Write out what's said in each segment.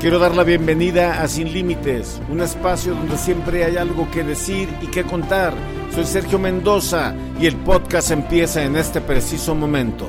Quiero dar la bienvenida a Sin Límites, un espacio donde siempre hay algo que decir y que contar. Soy Sergio Mendoza y el podcast empieza en este preciso momento.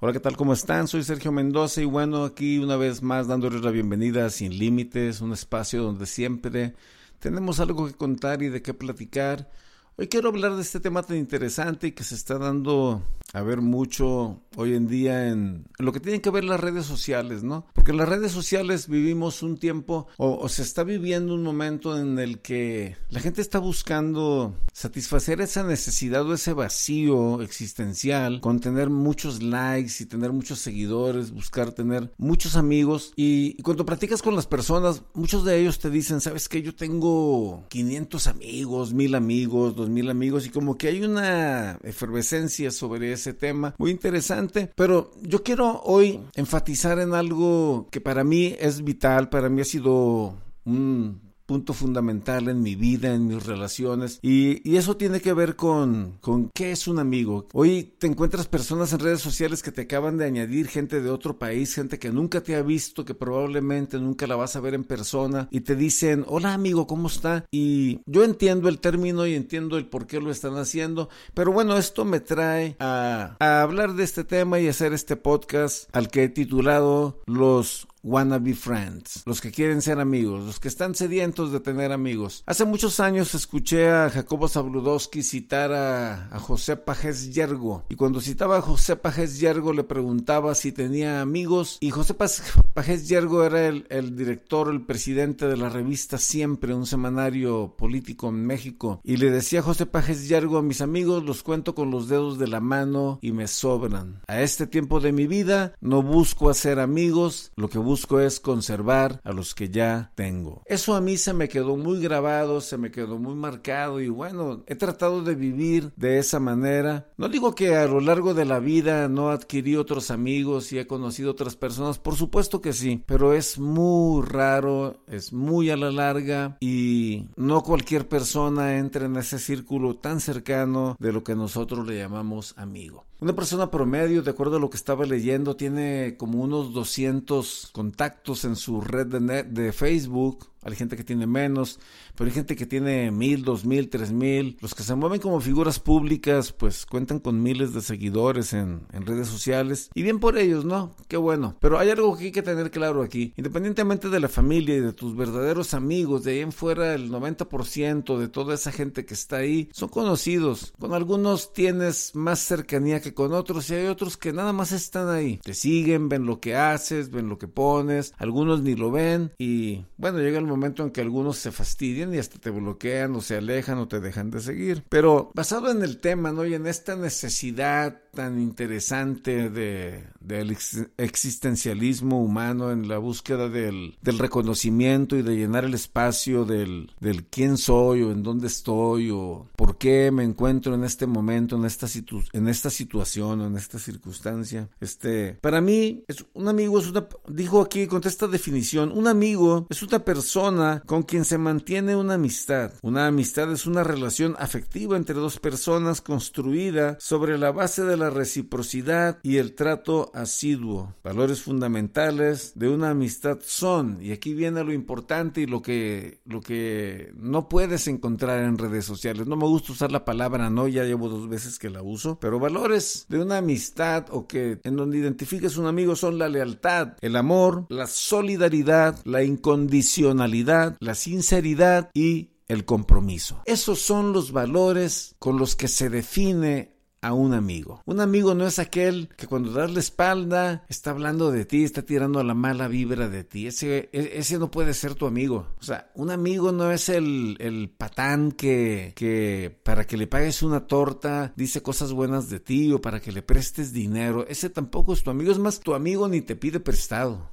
Hola, ¿qué tal? ¿Cómo están? Soy Sergio Mendoza y bueno, aquí una vez más dándoles la bienvenida a Sin Límites, un espacio donde siempre tenemos algo que contar y de qué platicar. Hoy quiero hablar de este tema tan interesante y que se está dando a ver mucho hoy en día en, lo que tienen que ver las redes sociales, ¿no? Porque en las redes sociales vivimos un tiempo o, o, se está viviendo un momento en el que la gente está buscando satisfacer esa necesidad o ese vacío existencial con tener muchos likes y tener muchos seguidores, buscar tener muchos amigos y, y cuando practicas con las personas, muchos de ellos te dicen, ¿sabes qué? Yo tengo 500 amigos, 1000 amigos, 2000 amigos y como que hay una efervescencia sobre ese tema muy interesante, pero yo quiero hoy enfatizar en algo que para mí es vital, para mí ha sido un punto fundamental en mi vida, en mis relaciones. Y, eso tiene que ver con, con qué es un amigo. Hoy te encuentras personas en redes sociales que te acaban de añadir gente de otro país, gente que nunca te ha visto, que probablemente nunca la vas a ver en persona y te dicen, hola amigo, ¿cómo está? Y yo entiendo el término y entiendo el por qué lo están haciendo, pero bueno, esto me trae a, a hablar de este tema y hacer este podcast al que he titulado Los wannabe friends, los que quieren ser amigos, los que están sedientos de tener amigos. Hace muchos años escuché a Jacobo Zabludowski citar a, José Pajes Yergo y cuando citaba a José Pajes Yergo le preguntaba si tenía amigos y José Pajes Yergo era el, director, el presidente de la revista Siempre, un semanario político en México y le decía a José Pajes Yergo a mis amigos los cuento con los dedos de la mano y me sobran. A este tiempo de mi vida no busco hacer amigos, lo que busco busco es conservar a los que ya tengo. Eso a mí se me quedó muy grabado, se me quedó muy marcado y bueno, he tratado de vivir de esa manera. No digo que a lo largo de la vida no adquirí otros amigos y he conocido otras personas, por supuesto que sí, pero es muy raro, es muy a la larga y no cualquier persona entra en ese círculo tan cercano de lo que nosotros le llamamos amigo. Una persona promedio, de acuerdo a lo que estaba leyendo, tiene como unos 200 contactos en su red de, de Facebook. Hay gente que tiene menos, pero hay gente que tiene mil, dos mil, tres mil. Los que se mueven como figuras públicas, pues cuentan con miles de seguidores en, en, redes sociales. Y bien por ellos, ¿no? Qué bueno. Pero hay algo que hay que tener claro aquí. Independientemente de la familia y de tus verdaderos amigos, de ahí en fuera el 90% de toda esa gente que está ahí son conocidos. Con algunos tienes más cercanía que con otros y hay otros que nada más están ahí. Te siguen, ven lo que haces, ven lo que pones. Algunos ni lo ven y bueno, llega el momento en que algunos se fastidian y hasta te bloquean o se alejan o te dejan de seguir. Pero basado en el tema, ¿no? Y en esta necesidad tan interesante de, del existencialismo humano, en la búsqueda del, del reconocimiento y de llenar el espacio del, del, quién soy o en dónde estoy o por qué me encuentro en este momento, en esta, situ en esta situación o en esta circunstancia. Este, para mí, es, un amigo es una, dijo aquí con esta definición, un amigo es una persona con quien se mantiene una amistad. Una amistad es una relación afectiva entre dos personas construida sobre la base de la reciprocidad y el trato asiduo. Valores fundamentales de una amistad son, y aquí viene lo importante y lo que, lo que no puedes encontrar en redes sociales. No me gusta usar la palabra no, ya llevo dos veces que la uso, pero valores de una amistad o que en donde identifiques un amigo son la lealtad, el amor, la solidaridad, la incondicionalidad, la sinceridad y el compromiso. Esos son los valores con los que se define a un amigo. Un amigo no es aquel que cuando das la espalda está hablando de ti, está tirando la mala vibra de ti. Ese, e, ese no puede ser tu amigo. O sea, un amigo no es el, el patán que, que para que le pagues una torta dice cosas buenas de ti o para que le prestes dinero. Ese tampoco es tu amigo. Es más, tu amigo ni te pide prestado.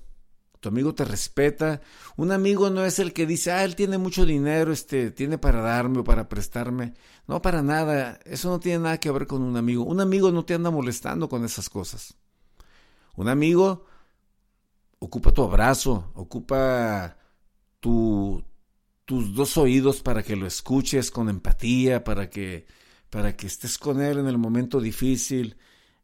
Tu amigo te respeta. Un amigo no es el que dice, ah, él tiene mucho dinero, este, tiene para darme o para prestarme. No, para nada. Eso no tiene nada que ver con un amigo. Un amigo no te anda molestando con esas cosas. Un amigo ocupa tu abrazo, ocupa tu, tus dos oídos para que lo escuches con empatía, para que, para que estés con él en el momento difícil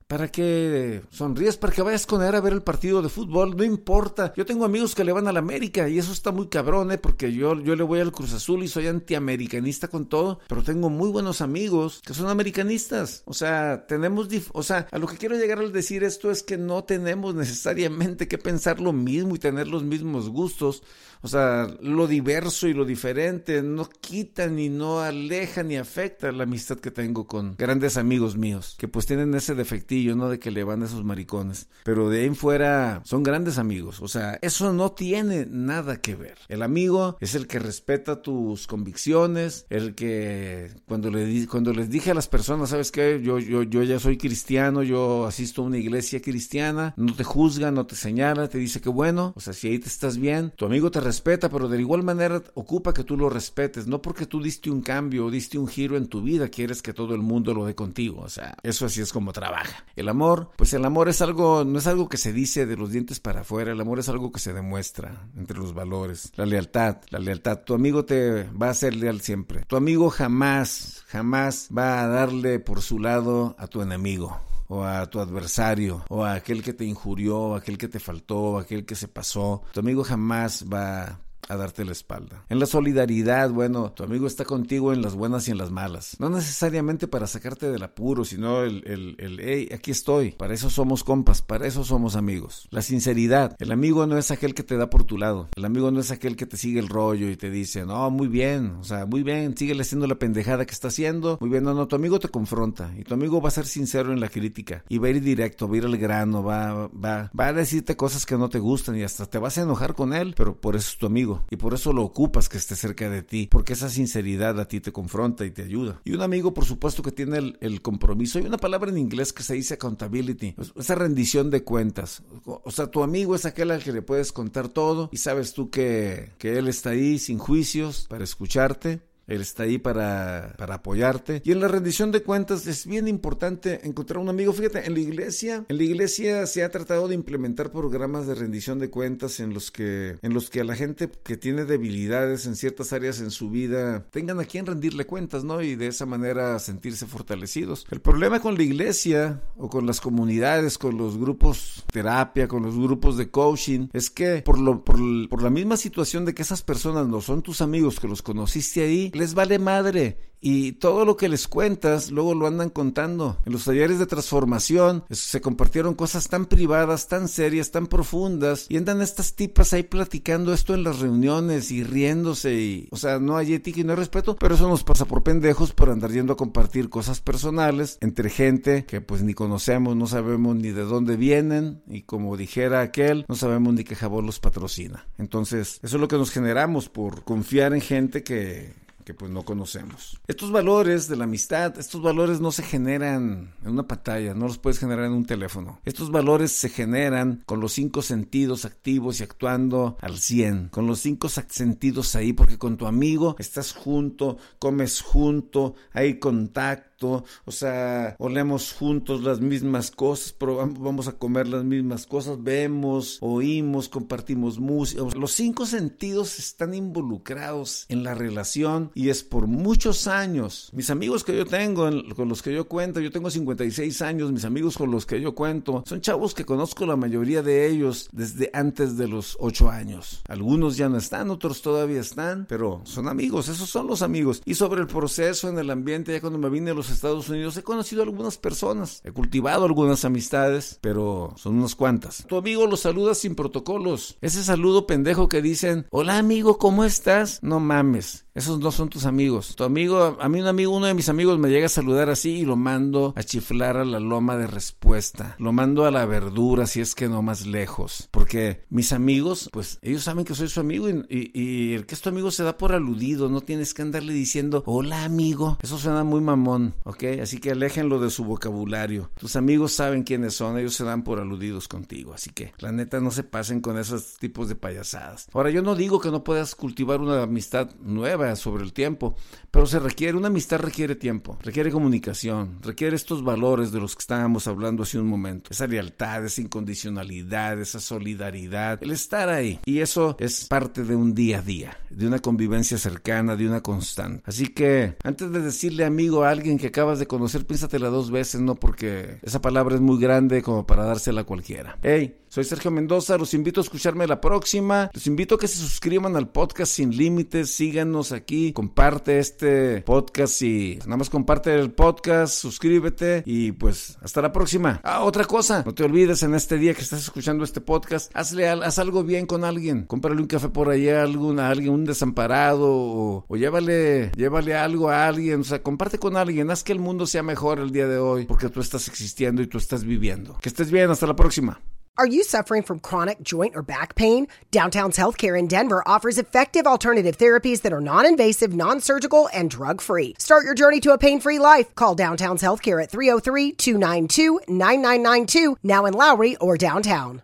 para que sonríes, para que vayas con él a ver el partido de fútbol, no importa. Yo tengo amigos que le van a la América y eso está muy cabrón, ¿eh? porque yo, yo le voy al Cruz Azul y soy antiamericanista con todo, pero tengo muy buenos amigos que son americanistas. O sea, tenemos, o sea, a lo que quiero llegar al decir esto es que no tenemos necesariamente que pensar lo mismo y tener los mismos gustos. O sea, lo diverso y lo diferente no quita ni no aleja ni afecta la amistad que tengo con grandes amigos míos, que pues tienen ese defectillo, ¿no? De que le van a esos maricones. Pero de ahí en fuera son grandes amigos. O sea, eso no tiene nada que ver. El amigo es el que respeta tus convicciones, el que cuando, le, cuando les dije a las personas, ¿sabes qué? Yo, yo, yo ya soy cristiano, yo asisto a una iglesia cristiana, no te juzga, no te señala, te dice que bueno, o sea, si ahí te estás bien, tu amigo te respeta, pero de igual manera ocupa que tú lo respetes, no porque tú diste un cambio o diste un giro en tu vida, quieres que todo el mundo lo dé contigo, o sea, eso así es como trabaja. El amor, pues el amor es algo, no es algo que se dice de los dientes para afuera, el amor es algo que se demuestra entre los valores, la lealtad, la lealtad, tu amigo te va a ser leal siempre, tu amigo jamás, jamás va a darle por su lado a tu enemigo o a tu adversario, o a aquel que te injurió, aquel que te faltó, aquel que se pasó. Tu amigo jamás va a darte la espalda. En la solidaridad, bueno, tu amigo está contigo en las buenas y en las malas. No necesariamente para sacarte del apuro, sino el, el, el, hey, aquí estoy. Para eso somos compas, para eso somos amigos. La sinceridad. El amigo no es aquel que te da por tu lado. El amigo no es aquel que te sigue el rollo y te dice, no, muy bien, o sea, muy bien, síguele haciendo la pendejada que está haciendo. Muy bien, no, no, tu amigo te confronta y tu amigo va a ser sincero en la crítica y va a ir directo, va a ir al grano, va, va, va a decirte cosas que no te gustan y hasta te vas a enojar con él, pero por eso es tu amigo y por eso lo ocupas que esté cerca de ti, porque esa sinceridad a ti te confronta y te ayuda. Y un amigo, por supuesto, que tiene el, compromiso. Hay una palabra en inglés que se dice accountability, esa rendición de cuentas. O sea, tu amigo es aquel al que le puedes contar todo y sabes tú que, que él está ahí sin juicios para escucharte él está ahí para, para, apoyarte. Y en la rendición de cuentas es bien importante encontrar un amigo. Fíjate, en la iglesia, en la iglesia se ha tratado de implementar programas de rendición de cuentas en los que, en los que a la gente que tiene debilidades en ciertas áreas en su vida tengan a quien rendirle cuentas, ¿no? Y de esa manera sentirse fortalecidos. El problema con la iglesia o con las comunidades, con los grupos terapia, con los grupos de coaching, es que por, lo, por, por la misma situación de que esas personas no son tus amigos que los conociste ahí, les vale madre y todo lo que les cuentas luego lo andan contando. En los talleres de transformación se compartieron cosas tan privadas, tan serias, tan profundas y andan estas tipas ahí platicando esto en las reuniones y riéndose y, o sea, no hay ética y no hay respeto, pero eso nos pasa por pendejos por andar yendo a compartir cosas personales entre gente que pues ni conocemos, no sabemos ni de dónde vienen y como dijera aquel, no sabemos ni qué jabón los patrocina. Entonces, eso es lo que nos generamos por confiar en gente que que pues no conocemos. Estos valores de la amistad, estos valores no se generan en una pantalla, no los puedes generar en un teléfono. Estos valores se generan con los cinco sentidos activos y actuando al 100, con los cinco sentidos ahí, porque con tu amigo estás junto, comes junto, hay contacto o sea, olemos juntos las mismas cosas, probamos, vamos a comer las mismas cosas, vemos, oímos, compartimos música. Los cinco sentidos están involucrados en la relación y es por muchos años. Mis amigos que yo tengo, con los que yo cuento, yo tengo 56 años, mis amigos con los que yo cuento, son chavos que conozco la mayoría de ellos desde antes de los 8 años. Algunos ya no están, otros todavía están, pero son amigos, esos son los amigos. Y sobre el proceso en el ambiente, ya cuando me vine a los Estados Unidos he conocido a algunas personas, he cultivado algunas amistades, pero son unas cuantas. Tu amigo lo saluda sin protocolos. Ese saludo pendejo que dicen, hola amigo, ¿cómo estás? No mames. Esos no son tus amigos. Tu amigo, a mí un amigo, uno de mis amigos me llega a saludar así y lo mando a chiflar a la loma de respuesta. Lo mando a la verdura si es que no más lejos. Porque mis amigos, pues ellos saben que soy su amigo y, el que es tu amigo se da por aludido. No tienes que andarle diciendo, hola amigo. Eso suena muy mamón, ¿ok? Así que aléjenlo de su vocabulario. Tus amigos saben quiénes son, ellos se dan por aludidos contigo. Así que la neta no se pasen con esos tipos de payasadas. Ahora, yo no digo que no puedas cultivar una amistad nueva sobre el tiempo, pero se requiere, una amistad requiere tiempo, requiere comunicación, requiere estos valores de los que estábamos hablando hace un momento, esa lealtad, esa incondicionalidad, esa solidaridad, el estar ahí. Y eso es parte de un día a día, de una convivencia cercana, de una constante. Así que antes de decirle amigo a alguien que acabas de conocer, piénsatela dos veces, no porque esa palabra es muy grande como para dársela a cualquiera. Hey, soy Sergio Mendoza, los invito a escucharme la próxima. Los invito a que se suscriban al podcast Sin Límites, síganos aquí, comparte este podcast y nada más comparte el podcast, suscríbete y pues hasta la próxima. Ah, otra cosa, no te olvides en este día que estás escuchando este podcast, hazle haz algo bien con alguien, cómprale un café por allá a algún, a alguien, un desamparado o, o llévale, llévale algo a alguien, o sea, comparte con alguien, haz que el mundo sea mejor el día de hoy porque tú estás existiendo y tú estás viviendo. Que estés bien, hasta la próxima. Are you suffering from chronic joint or back pain? Downtown's Healthcare in Denver offers effective alternative therapies that are non invasive, non surgical, and drug free. Start your journey to a pain free life. Call Downtown's Healthcare at 303 292 9992, now in Lowry or downtown.